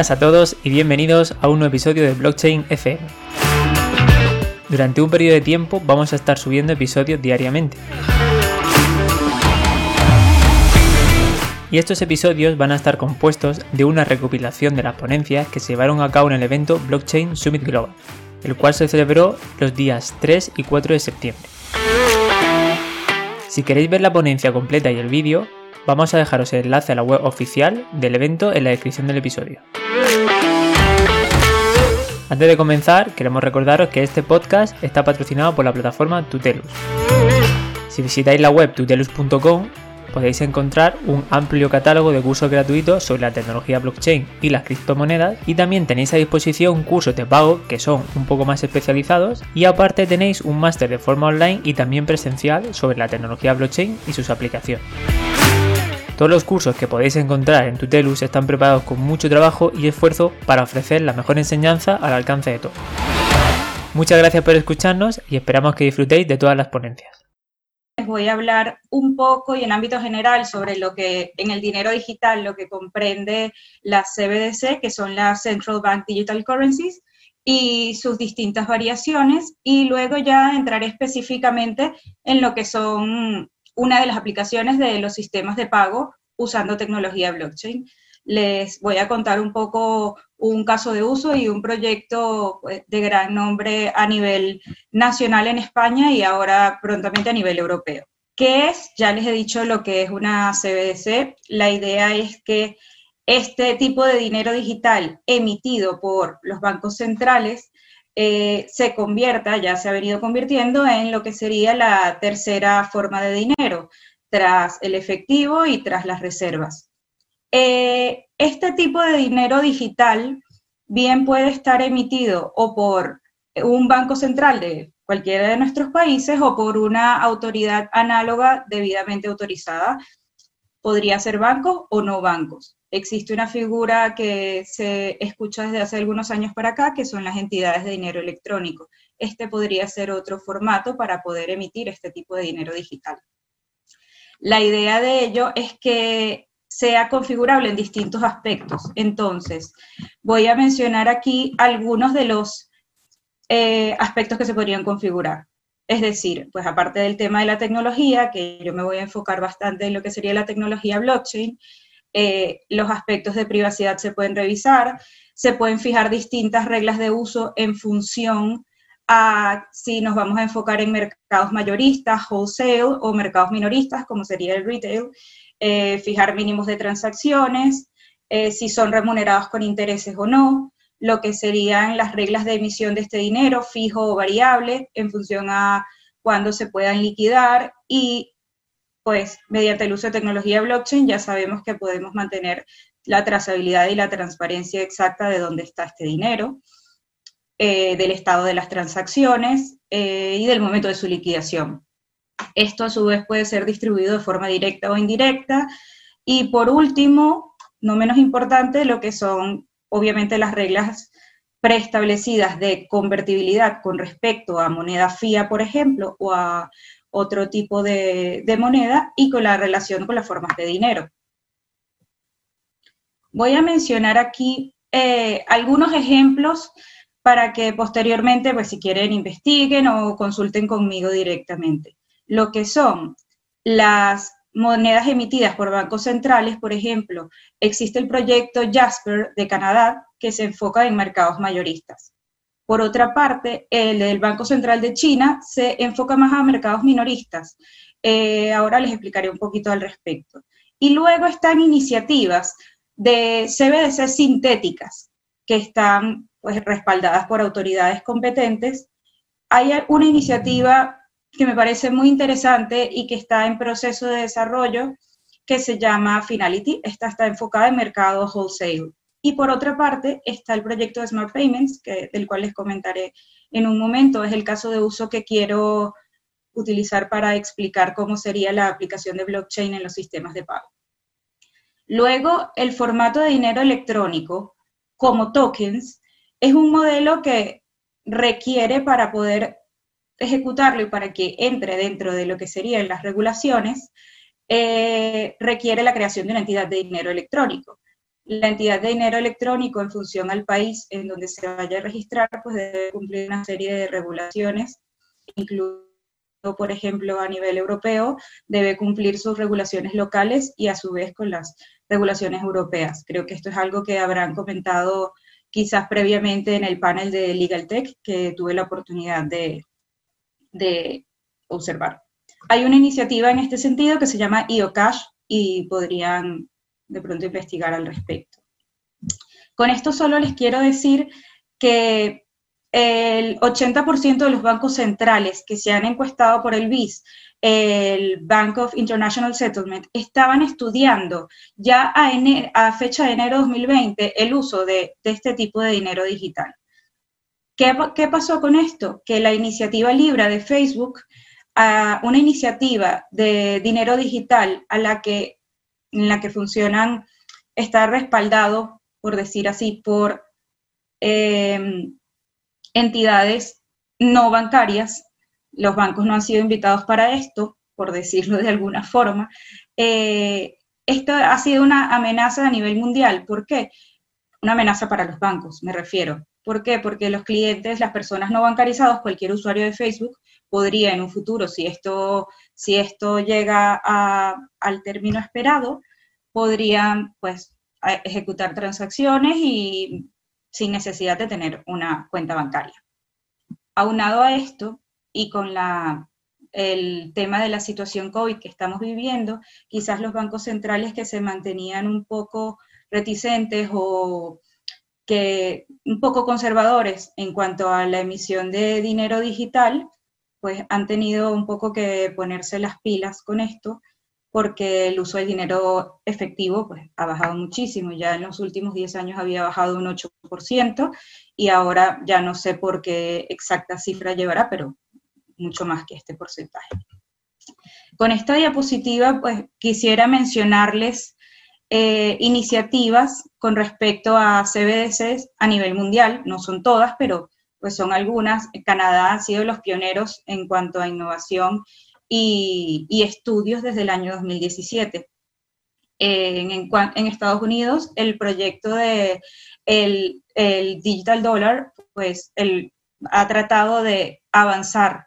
Buenas a todos y bienvenidos a un nuevo episodio de Blockchain FM. Durante un periodo de tiempo vamos a estar subiendo episodios diariamente. Y estos episodios van a estar compuestos de una recopilación de las ponencias que se llevaron a cabo en el evento Blockchain Summit Global, el cual se celebró los días 3 y 4 de septiembre. Si queréis ver la ponencia completa y el vídeo, vamos a dejaros el enlace a la web oficial del evento en la descripción del episodio. Antes de comenzar, queremos recordaros que este podcast está patrocinado por la plataforma Tutelus. Si visitáis la web tutelus.com podéis encontrar un amplio catálogo de cursos gratuitos sobre la tecnología blockchain y las criptomonedas y también tenéis a disposición cursos de pago que son un poco más especializados y aparte tenéis un máster de forma online y también presencial sobre la tecnología blockchain y sus aplicaciones. Todos los cursos que podéis encontrar en Tutelus están preparados con mucho trabajo y esfuerzo para ofrecer la mejor enseñanza al alcance de todos. Muchas gracias por escucharnos y esperamos que disfrutéis de todas las ponencias voy a hablar un poco y en ámbito general sobre lo que en el dinero digital, lo que comprende las CBDC, que son las Central Bank Digital Currencies, y sus distintas variaciones, y luego ya entraré específicamente en lo que son una de las aplicaciones de los sistemas de pago usando tecnología blockchain. Les voy a contar un poco un caso de uso y un proyecto pues, de gran nombre a nivel nacional en España y ahora prontamente a nivel europeo. ¿Qué es? Ya les he dicho lo que es una CBDC. La idea es que este tipo de dinero digital emitido por los bancos centrales eh, se convierta, ya se ha venido convirtiendo en lo que sería la tercera forma de dinero, tras el efectivo y tras las reservas. Eh, este tipo de dinero digital bien puede estar emitido o por un banco central de cualquiera de nuestros países o por una autoridad análoga debidamente autorizada. Podría ser bancos o no bancos. Existe una figura que se escucha desde hace algunos años para acá, que son las entidades de dinero electrónico. Este podría ser otro formato para poder emitir este tipo de dinero digital. La idea de ello es que sea configurable en distintos aspectos. Entonces, voy a mencionar aquí algunos de los eh, aspectos que se podrían configurar. Es decir, pues aparte del tema de la tecnología, que yo me voy a enfocar bastante en lo que sería la tecnología blockchain, eh, los aspectos de privacidad se pueden revisar, se pueden fijar distintas reglas de uso en función a si nos vamos a enfocar en mercados mayoristas, wholesale o mercados minoristas, como sería el retail, eh, fijar mínimos de transacciones, eh, si son remunerados con intereses o no, lo que serían las reglas de emisión de este dinero, fijo o variable, en función a cuándo se puedan liquidar y pues mediante el uso de tecnología blockchain ya sabemos que podemos mantener la trazabilidad y la transparencia exacta de dónde está este dinero, eh, del estado de las transacciones y del momento de su liquidación. Esto a su vez puede ser distribuido de forma directa o indirecta. Y por último, no menos importante, lo que son obviamente las reglas preestablecidas de convertibilidad con respecto a moneda FIA, por ejemplo, o a otro tipo de, moneda y con la relación con las formas de dinero. Voy a mencionar aquí eh, algunos ejemplos para que posteriormente, pues si quieren, investiguen o consulten conmigo directamente lo que son las monedas emitidas por bancos centrales, por ejemplo, existe el proyecto Jasper de Canadá que se enfoca en mercados mayoristas. Por otra parte, el del Banco Central de China se enfoca más a mercados minoristas. Eh, ahora les explicaré un poquito al respecto. Y luego están iniciativas de CBDC sintéticas que están pues, respaldadas por autoridades competentes. Hay una iniciativa que me parece muy interesante y que está en proceso de desarrollo, que se llama Finality. Esta está enfocada en mercado wholesale. Y por otra parte está el proyecto de Smart Payments, del cual les comentaré en un momento. Es el caso de uso que quiero utilizar para explicar cómo sería la aplicación de blockchain en los sistemas de pago. Luego, el formato de dinero electrónico como tokens es un modelo que requiere para poder ejecutarlo y para que entre dentro de lo que serían las regulaciones, eh, requiere la creación de una entidad de dinero electrónico. La entidad de dinero electrónico en función al país en donde se vaya a registrar, pues debe cumplir una serie de regulaciones, incluso, por ejemplo, a nivel europeo, debe cumplir sus regulaciones locales y a su vez con las regulaciones europeas. Creo que esto es algo que habrán comentado quizás previamente en el panel de Legal Tech que tuve la oportunidad de, de observar. Hay una iniciativa en este sentido que se llama IOCash y podrían de pronto investigar al respecto. Con esto solo les quiero decir que el 80% de los bancos centrales que se han encuestado por el BIS, el Bank of International Settlement, estaban estudiando ya a, fecha de enero de 2020 el uso de, este tipo de dinero digital. ¿Qué, ¿Qué, pasó con esto? Que la iniciativa Libra de Facebook, una iniciativa de dinero digital a la que en la que funcionan está respaldado, por decir así, por em, entidades no bancarias. Los bancos no han sido invitados para esto, por decirlo de alguna forma. Eh, esto ha sido una amenaza a nivel mundial. ¿Por qué? Una amenaza para los bancos, me refiero. ¿Por qué? Porque los clientes, las personas no bancarizadas, cualquier usuario de Facebook, podría en un futuro, si esto, si esto llega al término esperado, podrían pues ejecutar transacciones y sin necesidad de tener una cuenta bancaria. Aunado a esto y con la, el tema de la situación COVID que estamos viviendo, quizás los bancos centrales que se mantenían un poco reticentes o que un poco conservadores en cuanto a la emisión de dinero digital, pues han tenido un poco que ponerse las pilas con esto, porque el uso del dinero efectivo pues, ha bajado muchísimo. Ya en los últimos 10 años había bajado un 8% y ahora ya no sé por qué exacta cifra llevará, pero mucho más que este porcentaje. Con esta diapositiva, pues quisiera mencionarles eh, iniciativas con respecto a CBDCs a nivel mundial, no son todas, pero pues son algunas. Canadá ha sido los pioneros en cuanto a innovación y, estudios desde el año 2017. En, en, Estados Unidos, el proyecto de el, Digital Dollar, pues el, ha tratado de avanzar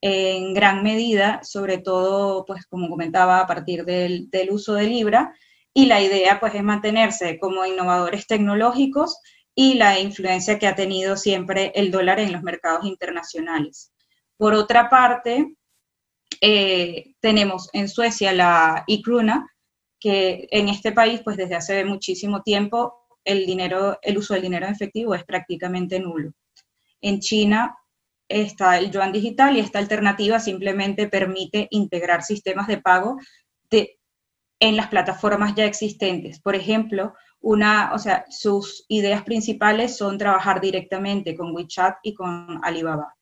en gran medida, sobre todo, pues como comentaba, a partir del, del uso de Libra, y la idea pues es mantenerse como innovadores tecnológicos y la influencia que ha tenido siempre el dólar en los mercados internacionales. Por otra parte, eh, tenemos en Suecia la ICRUNA, que en este país pues desde hace muchísimo tiempo el, dinero, el uso del dinero en efectivo es prácticamente nulo. En China está el yuan digital y esta alternativa simplemente permite integrar sistemas de pago de, en las plataformas ya existentes. Por ejemplo, una, o sea, sus ideas principales son trabajar directamente con WeChat y con Alibaba.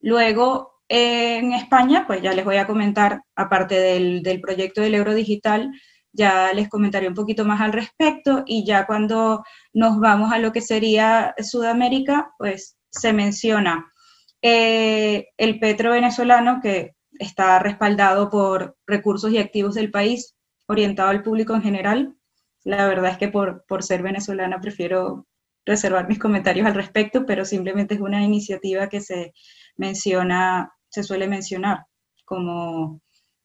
Luego, en España, pues ya les voy a comentar, aparte del, del, proyecto del euro digital, ya les comentaré un poquito más al respecto y ya cuando nos vamos a lo que sería Sudamérica, pues se menciona eh, el petro venezolano que está respaldado por recursos y activos del país, orientado al público en general, la verdad es que por, por ser venezolana prefiero reservar mis comentarios al respecto, pero simplemente es una iniciativa que se menciona, se suele mencionar como,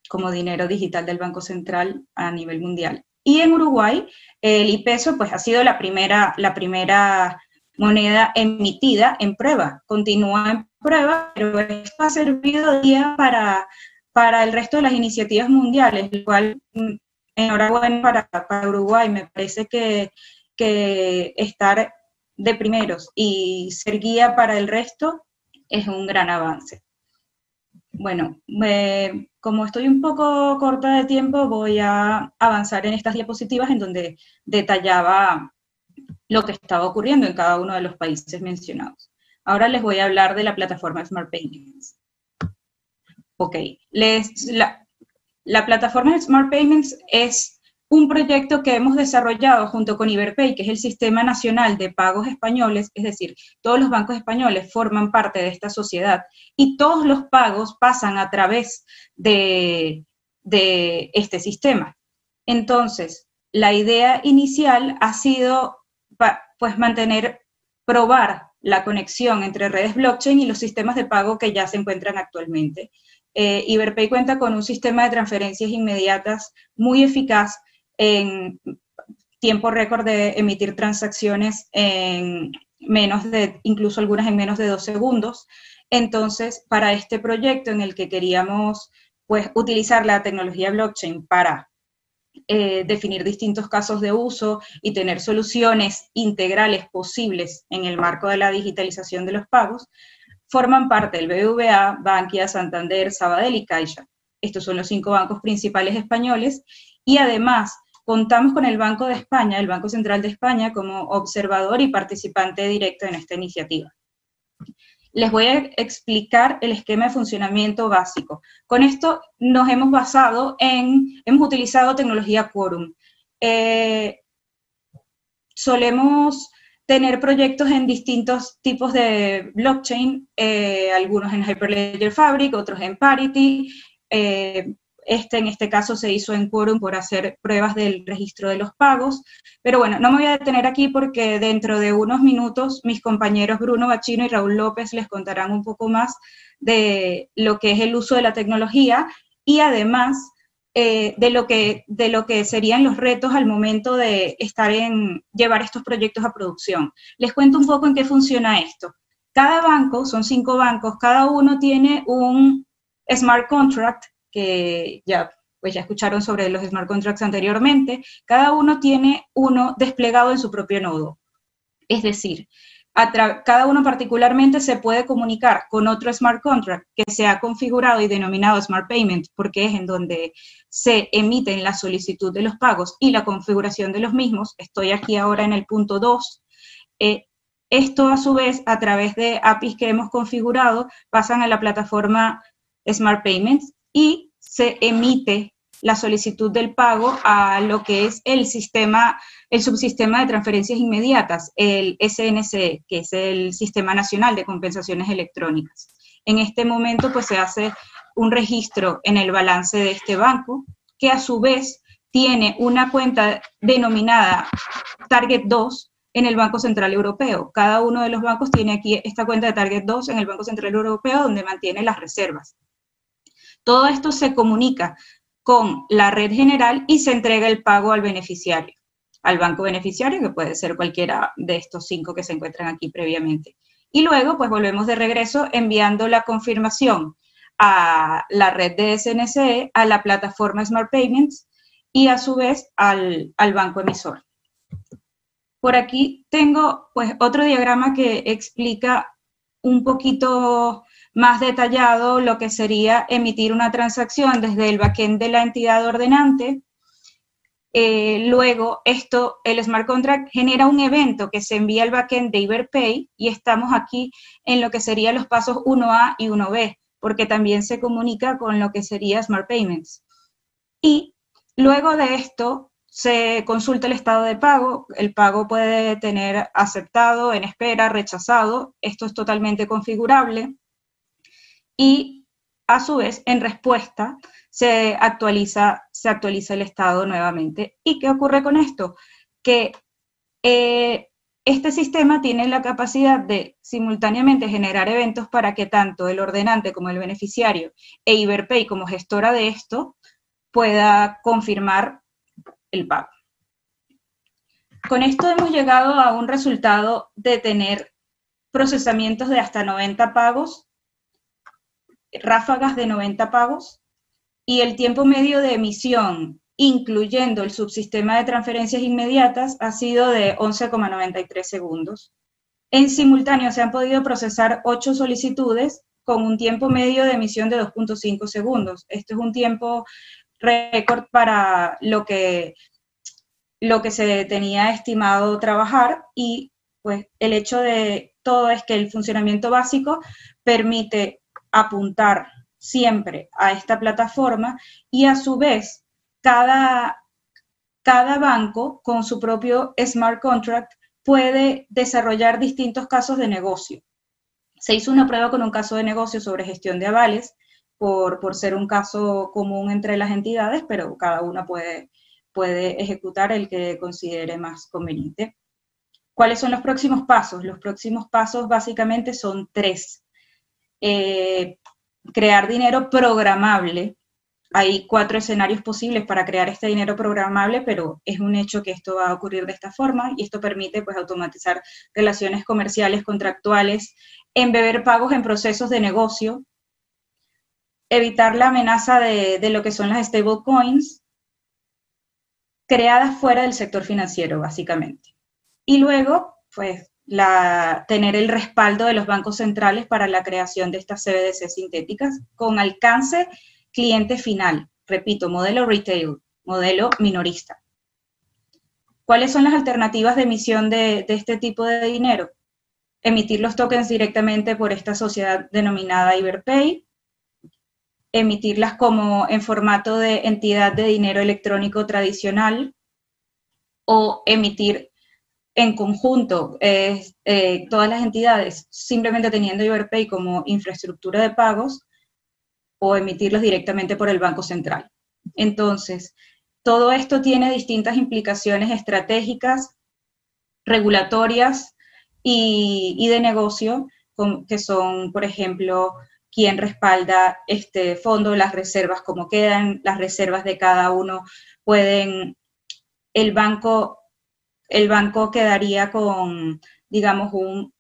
como dinero digital del Banco Central a nivel mundial. Y en Uruguay, el IPESO pues, ha sido la primera, la primera moneda emitida en prueba, continúa en prueba, pero esto ha servido día para, para el resto de las iniciativas mundiales, el cual mm, enhorabuena para, Uruguay. Me parece que, estar de primeros y ser guía para el resto es un gran avance. Bueno, como estoy un poco corta de tiempo, voy a avanzar en estas diapositivas en donde detallaba lo que estaba ocurriendo en cada uno de los países mencionados. Ahora les voy a hablar de la plataforma Smart Payments. Ok, les, la plataforma Smart Payments es un proyecto que hemos desarrollado junto con Iberpay, que es el Sistema Nacional de Pagos Españoles, es decir, todos los bancos españoles forman parte de esta sociedad y todos los pagos pasan a través de, este sistema. Entonces, la idea inicial ha sido pues mantener, probar la conexión entre redes blockchain y los sistemas de pago que ya se encuentran actualmente. Eh, Iberpay cuenta con un sistema de transferencias inmediatas muy eficaz en tiempo récord de emitir transacciones en menos de, incluso algunas en menos de dos segundos. Entonces, para este proyecto en el que queríamos pues, utilizar la tecnología blockchain para eh, definir distintos casos de uso y tener soluciones integrales posibles en el marco de la digitalización de los pagos, forman parte del BBVA, Bankia, Santander, Sabadell y Caixa. Estos son los cinco bancos principales españoles y además contamos con el Banco de España, el Banco Central de España, como observador y participante directo en esta iniciativa. Les voy a explicar el esquema de funcionamiento básico. Con esto nos hemos basado en, hemos utilizado tecnología Quorum. Eh, solemos tener proyectos en distintos tipos de blockchain, eh, algunos en Hyperledger Fabric, otros en Parity, eh, este, en este caso se hizo en Quorum por hacer pruebas del registro de los pagos. Pero bueno, no me voy a detener aquí porque dentro de unos minutos mis compañeros Bruno Bachino y Raúl López les contarán un poco más de lo que es el uso de la tecnología y además eh, de, lo que, de lo que serían los retos al momento de estar en llevar estos proyectos a producción. Les cuento un poco en qué funciona esto. Cada banco, son cinco bancos, cada uno tiene un smart contract que ya, pues ya escucharon sobre los smart contracts anteriormente, cada uno tiene uno desplegado en su propio nodo. Es decir, cada uno particularmente se puede comunicar con otro smart contract que se ha configurado y denominado smart payment, porque es en donde se emiten la solicitud de los pagos y la configuración de los mismos. Estoy aquí ahora en el punto 2. Eh, esto a su vez, a través de APIs que hemos configurado, pasan a la plataforma Smart Payments y se emite la solicitud del pago a lo que es el sistema, el subsistema de transferencias inmediatas, el SNC, que es el Sistema Nacional de Compensaciones Electrónicas. En este momento, pues se hace un registro en el balance de este banco, que a su vez tiene una cuenta denominada Target 2 en el Banco Central Europeo. Cada uno de los bancos tiene aquí esta cuenta de Target 2 en el Banco Central Europeo, donde mantiene las reservas. Todo esto se comunica con la red general y se entrega el pago al beneficiario, al banco beneficiario, que puede ser cualquiera de estos cinco que se encuentran aquí previamente. Y luego, pues volvemos de regreso enviando la confirmación a la red de SNCE, a la plataforma Smart Payments y a su vez al, al banco emisor. Por aquí tengo pues otro diagrama que explica un poquito más detallado lo que sería emitir una transacción desde el backend de la entidad ordenante. Eh, luego, esto, el smart contract genera un evento que se envía al backend de Iberpay y estamos aquí en lo que serían los pasos 1A y 1B, porque también se comunica con lo que sería Smart Payments. Y luego de esto, se consulta el estado de pago, el pago puede tener aceptado, en espera, rechazado, esto es totalmente configurable y a su vez en respuesta se actualiza, se actualiza el estado nuevamente. ¿Y qué ocurre con esto? Que eh, este sistema tiene la capacidad de simultáneamente generar eventos para que tanto el ordenante como el beneficiario e Iberpay como gestora de esto pueda confirmar el pago. Con esto hemos llegado a un resultado de tener procesamientos de hasta 90 pagos ráfagas de 90 pagos y el tiempo medio de emisión, incluyendo el subsistema de transferencias inmediatas, ha sido de 11,93 segundos. En simultáneo se han podido procesar 8 solicitudes con un tiempo medio de emisión de 2.5 segundos. Esto es un tiempo récord para lo que, lo que se tenía estimado trabajar y pues el hecho de todo es que el funcionamiento básico permite apuntar siempre a esta plataforma y a su vez cada, cada banco con su propio smart contract puede desarrollar distintos casos de negocio. Se hizo una prueba con un caso de negocio sobre gestión de avales por, por ser un caso común entre las entidades, pero cada una puede, puede ejecutar el que considere más conveniente. ¿Cuáles son los próximos pasos? Los próximos pasos básicamente son tres. Eh, crear dinero programable. Hay cuatro escenarios posibles para crear este dinero programable, pero es un hecho que esto va a ocurrir de esta forma y esto permite pues, automatizar relaciones comerciales, contractuales, embeber pagos en procesos de negocio, evitar la amenaza de, de lo que son las stablecoins, creadas fuera del sector financiero, básicamente. Y luego, pues, la, tener el respaldo de los bancos centrales para la creación de estas CBDC sintéticas con alcance cliente final. Repito, modelo retail, modelo minorista. ¿Cuáles son las alternativas de emisión de, de este tipo de dinero? Emitir los tokens directamente por esta sociedad denominada Iberpay, emitirlas como en formato de entidad de dinero electrónico tradicional o emitir en conjunto eh, todas las entidades simplemente teniendo Iberpay como infraestructura de pagos o emitirlos directamente por el Banco Central. Entonces, todo esto tiene distintas implicaciones estratégicas, regulatorias y, y de negocio, que son, por ejemplo, quién respalda este fondo, las reservas, cómo quedan, las reservas de cada uno pueden, el banco, el banco quedaría con, digamos, un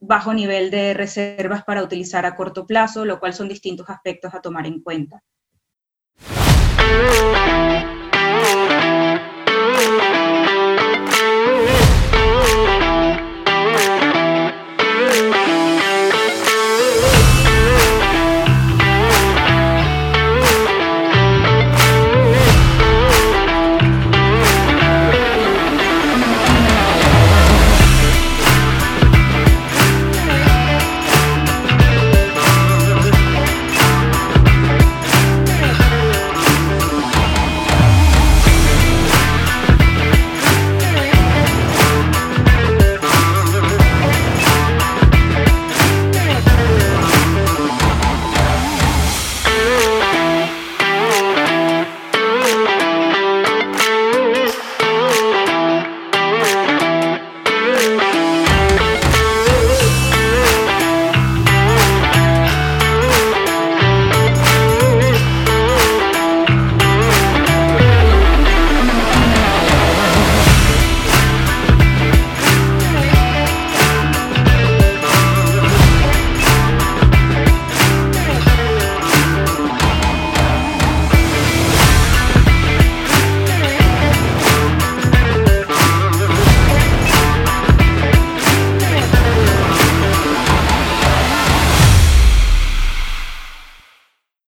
bajo nivel de reservas para utilizar a corto plazo, lo cual son distintos aspectos a tomar en cuenta.